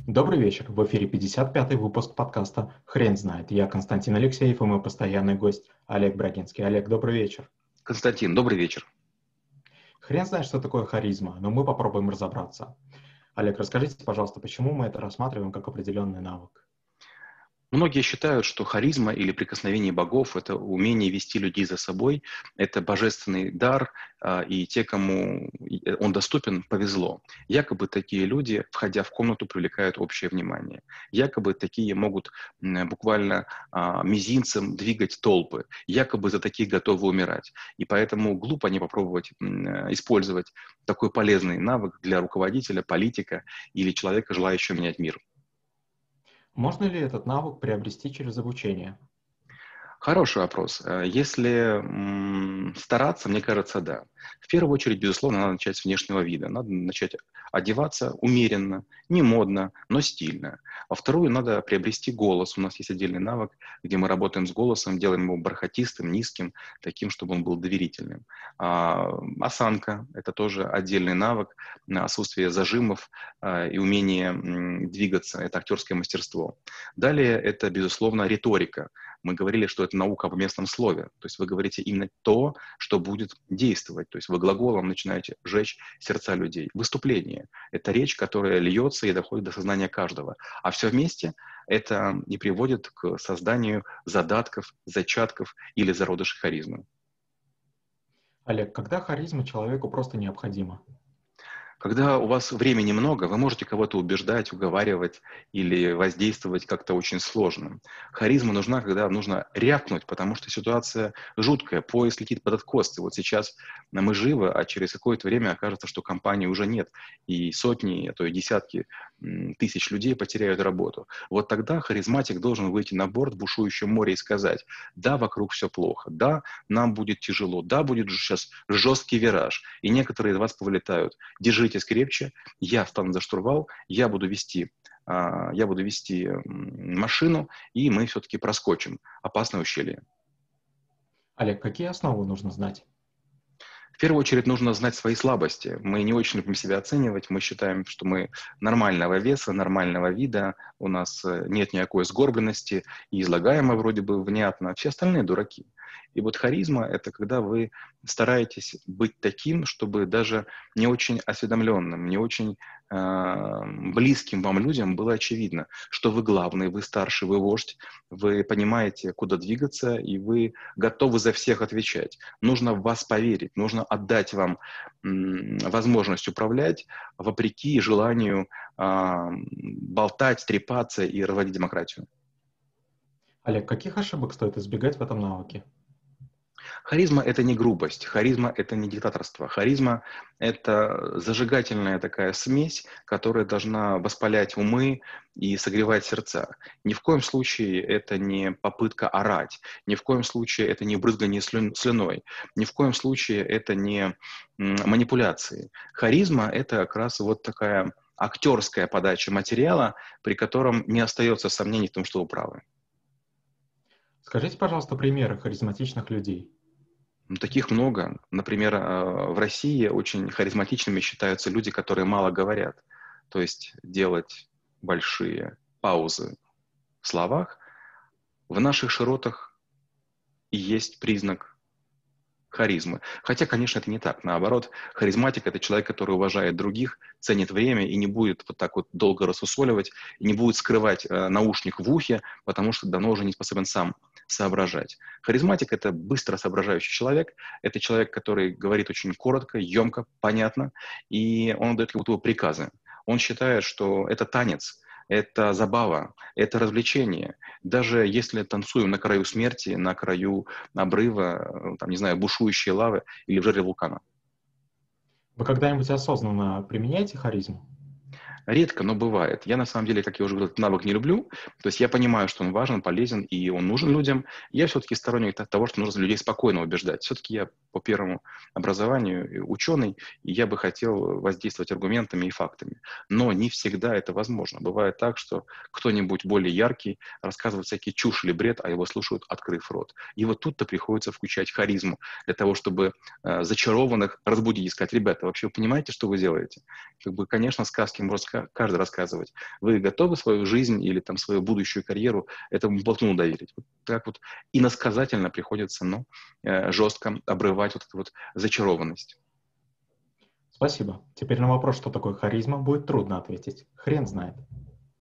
Добрый вечер. В эфире 55-й выпуск подкаста «Хрен знает». Я Константин Алексеев и мой постоянный гость Олег Брагинский. Олег, добрый вечер. Константин, добрый вечер. Хрен знает, что такое харизма, но мы попробуем разобраться. Олег, расскажите, пожалуйста, почему мы это рассматриваем как определенный навык? Многие считают, что харизма или прикосновение богов – это умение вести людей за собой, это божественный дар, а, и те, кому он доступен, повезло. Якобы такие люди, входя в комнату, привлекают общее внимание. Якобы такие могут буквально а, мизинцем двигать толпы. Якобы за таких готовы умирать. И поэтому глупо не попробовать использовать такой полезный навык для руководителя, политика или человека, желающего менять мир. Можно ли этот навык приобрести через обучение? Хороший вопрос. Э, если стараться, мне кажется, да. В первую очередь, безусловно, надо начать с внешнего вида. Надо начать одеваться умеренно, не модно, но стильно. Во вторую, надо приобрести голос. У нас есть отдельный навык, где мы работаем с голосом, делаем его бархатистым, низким, таким, чтобы он был доверительным. А, осанка – это тоже отдельный навык. Отсутствие зажимов а, и умение двигаться – это актерское мастерство. Далее, это, безусловно, риторика мы говорили, что это наука об местном слове. То есть вы говорите именно то, что будет действовать. То есть вы глаголом начинаете жечь сердца людей. Выступление — это речь, которая льется и доходит до сознания каждого. А все вместе это не приводит к созданию задатков, зачатков или зародышей харизмы. Олег, когда харизма человеку просто необходима? Когда у вас времени много, вы можете кого-то убеждать, уговаривать или воздействовать как-то очень сложно. Харизма нужна, когда нужно рявкнуть, потому что ситуация жуткая, поезд летит под откос. И вот сейчас мы живы, а через какое-то время окажется, что компании уже нет. И сотни, а то и десятки тысяч людей потеряют работу. Вот тогда харизматик должен выйти на борт в бушующем море и сказать, да, вокруг все плохо, да, нам будет тяжело, да, будет сейчас жесткий вираж, и некоторые из вас повылетают. Держитесь крепче, я встану за штурвал, я буду вести а, я буду вести машину, и мы все-таки проскочим опасное ущелье. Олег, какие основы нужно знать? В первую очередь нужно знать свои слабости. Мы не очень любим себя оценивать. Мы считаем, что мы нормального веса, нормального вида, у нас э, нет никакой сгорбленности, и излагаем мы вроде бы внятно. Все остальные дураки. И вот харизма — это когда вы стараетесь быть таким, чтобы даже не очень осведомленным, не очень э, близким вам людям было очевидно, что вы главный, вы старший, вы вождь, вы понимаете, куда двигаться, и вы готовы за всех отвечать. Нужно в вас поверить, нужно отдать вам э, возможность управлять вопреки желанию э, болтать, трепаться и разводить демократию. Олег, каких ошибок стоит избегать в этом навыке? Харизма — это не грубость, харизма — это не диктаторство. Харизма — это зажигательная такая смесь, которая должна воспалять умы и согревать сердца. Ни в коем случае это не попытка орать, ни в коем случае это не брызгание слюной, ни в коем случае это не манипуляции. Харизма — это как раз вот такая актерская подача материала, при котором не остается сомнений в том, что вы правы. Скажите, пожалуйста, примеры харизматичных людей. Ну, таких много. Например, э, в России очень харизматичными считаются люди, которые мало говорят. То есть делать большие паузы в словах в наших широтах и есть признак харизмы. Хотя, конечно, это не так. Наоборот, харизматик — это человек, который уважает других, ценит время и не будет вот так вот долго рассусоливать, не будет скрывать э, наушник в ухе, потому что давно уже не способен сам соображать. Харизматик — это быстро соображающий человек, это человек, который говорит очень коротко, емко, понятно, и он дает как будто приказы. Он считает, что это танец — это забава, это развлечение. Даже если танцуем на краю смерти, на краю обрыва, там, не знаю, бушующей лавы или в жерле вулкана. Вы когда-нибудь осознанно применяете харизму? Редко, но бывает. Я, на самом деле, как я уже говорил, этот навык не люблю. То есть я понимаю, что он важен, полезен, и он нужен людям. Я все-таки сторонник того, что нужно людей спокойно убеждать. Все-таки я по первому образованию ученый, и я бы хотел воздействовать аргументами и фактами. Но не всегда это возможно. Бывает так, что кто-нибудь более яркий рассказывает всякие чушь или бред, а его слушают, открыв рот. И вот тут-то приходится включать харизму для того, чтобы э, зачарованных разбудить и сказать, ребята, вообще вы понимаете, что вы делаете? Как бы, конечно, сказки можно каждый рассказывать. Вы готовы свою жизнь или там свою будущую карьеру этому болтуну доверить? Вот так вот иносказательно приходится, ну, э, жестко обрывать вот эту вот зачарованность. Спасибо. Теперь на вопрос, что такое харизма, будет трудно ответить. Хрен знает.